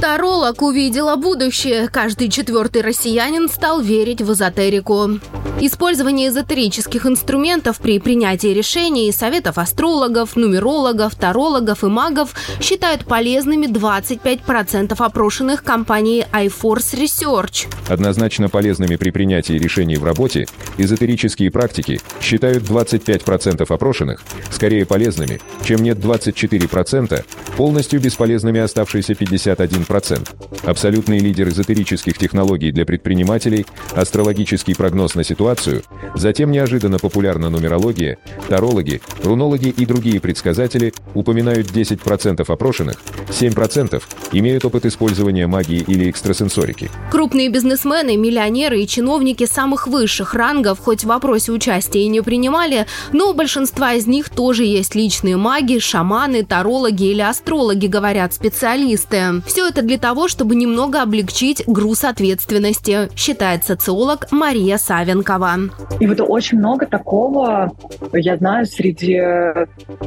Таролог увидела будущее. Каждый четвертый россиянин стал верить в эзотерику. Использование эзотерических инструментов при принятии решений и советов астрологов, нумерологов, тарологов и магов считают полезными 25% опрошенных компанией iForce Research. Однозначно полезными при принятии решений в работе эзотерические практики считают 25% опрошенных скорее полезными, чем нет 24%, полностью бесполезными оставшиеся 51%. Абсолютный лидер эзотерических технологий для предпринимателей, астрологический прогноз на ситуацию, затем неожиданно популярна нумерология, тарологи, рунологи и другие предсказатели упоминают 10% опрошенных, 7% имеют опыт использования магии или экстрасенсорики. Крупные бизнесмены, миллионеры и чиновники самых высших рангов хоть в вопросе участия и не принимали, но у большинства из них тоже есть личные маги, шаманы, тарологи или астрологи, говорят специалисты. Все это для того, чтобы немного облегчить груз ответственности, считает социолог Мария Савенкова. И вот очень много такого, я знаю, среди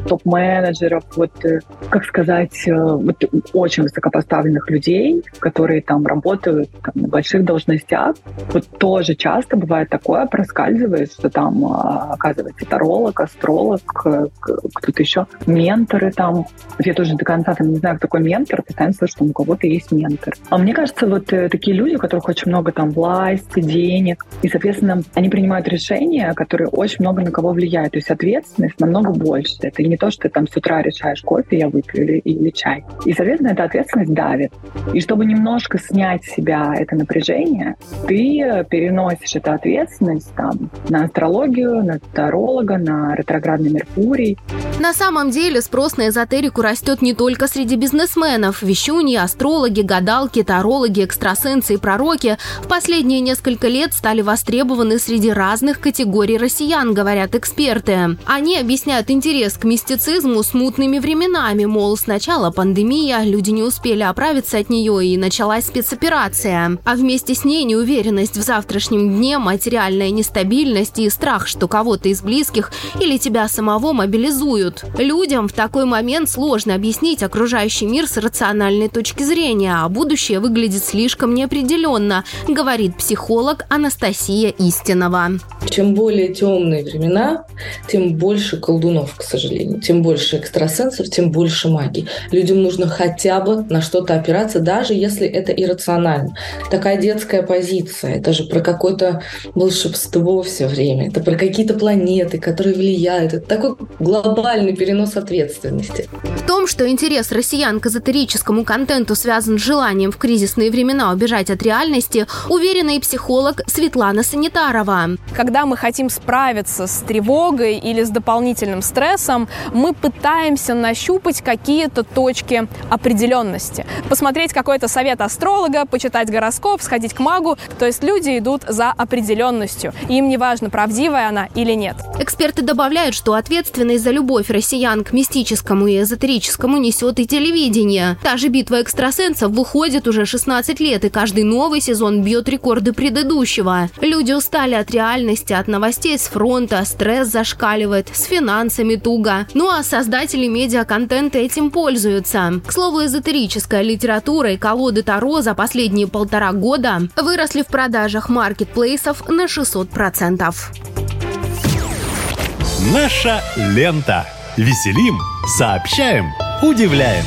топ-менеджеров, вот, э, как сказать, э, вот очень высокопоставленных людей, которые там работают там, на больших должностях. Вот тоже часто бывает такое, проскальзывает, что там а, оказывается таролог, астролог, э, кто-то еще, менторы там. Я тоже до конца там не знаю, кто такой ментор, постоянно слышу, что у кого-то есть ментор. А мне кажется, вот такие люди, у которых очень много там власти, денег, и, соответственно, они принимают решения, которые очень много на кого влияют. То есть ответственность намного больше. Это не то, что ты там с утра решаешь, кофе я выпью или, или чай. И, соответственно, эта ответственность давит. И чтобы немножко снять с себя это напряжение, ты переносишь эту ответственность там, на астрологию, на таролога, на ретроградный Меркурий. На самом деле спрос на эзотерику растет не только среди бизнесменов. Вещуньи, астрологи, гадалки, тарологи, экстрасенсы и пророки в последние несколько лет стали востребованы среди разных категорий россиян, говорят эксперты. Они объясняют интерес к мистицизму смутными временами, мол, сначала пандемия, люди не успели оправиться от нее и началась спецоперация. А вместе с ней неуверенность в завтрашнем дне, материальная нестабильность и страх, что кого-то из близких или тебя самого мобилизуют. Людям в такой момент сложно объяснить окружающий мир с рациональной точки зрения, а будущее выглядит слишком неопределенно, говорит психолог Анастасия Истинова. Чем более темные времена, тем больше колдунов, к сожалению, тем больше экстрасенсов, тем больше магии. Людям нужно хотя бы на что-то опираться, даже если это иррационально. Такая детская позиция, это же про какое-то волшебство все время, это про какие-то планеты, которые влияют, это такой глобальный перенос ответственности. В том, что интерес россиян к эзотерическому контенту связан с желанием в кризисные времена убежать от реальности, уверена и психолог Светлана Санитарова. Когда мы хотим справиться с тревогой или с дополнительным стрессом, мы пытаемся нащупать какие-то точки определенности. Посмотреть какой-то совет астролога, почитать гороскоп, сходить к магу. То есть люди идут за определенностью. Им не важно, правдивая она или нет. Эксперты добавляют, что ответственность за любовь россиян к мистическому и эзотерическому несет и телевидение. Та же битва экстрасенсов выходит уже 16 лет, и каждый новый сезон бьет рекорды предыдущего. Люди устали от реальности, от новостей с фронта, стресс зашкаливает, с финансами туго. Ну а создатели медиаконтента этим пользуются. К слову, эзотерическая литература и колоды Таро за последние полтора года выросли в продажах маркетплейсов на 600%. Наша лента. Веселим, сообщаем, удивляем.